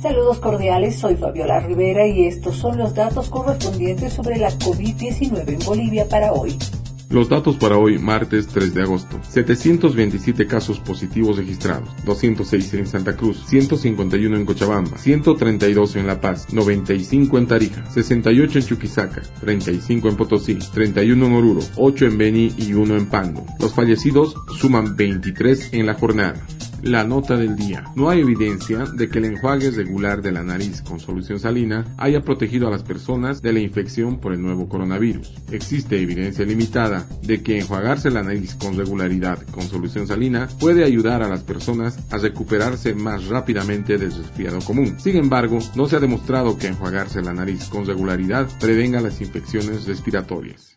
Saludos cordiales, soy Fabiola Rivera y estos son los datos correspondientes sobre la COVID-19 en Bolivia para hoy. Los datos para hoy, martes 3 de agosto. 727 casos positivos registrados, 206 en Santa Cruz, 151 en Cochabamba, 132 en La Paz, 95 en Tarija, 68 en Chuquisaca, 35 en Potosí, 31 en Oruro, 8 en Beni y 1 en Pando. Los fallecidos suman 23 en la jornada. La nota del día. No hay evidencia de que el enjuague regular de la nariz con solución salina haya protegido a las personas de la infección por el nuevo coronavirus. Existe evidencia limitada de que enjuagarse la nariz con regularidad con solución salina puede ayudar a las personas a recuperarse más rápidamente del resfriado común. Sin embargo, no se ha demostrado que enjuagarse la nariz con regularidad prevenga las infecciones respiratorias.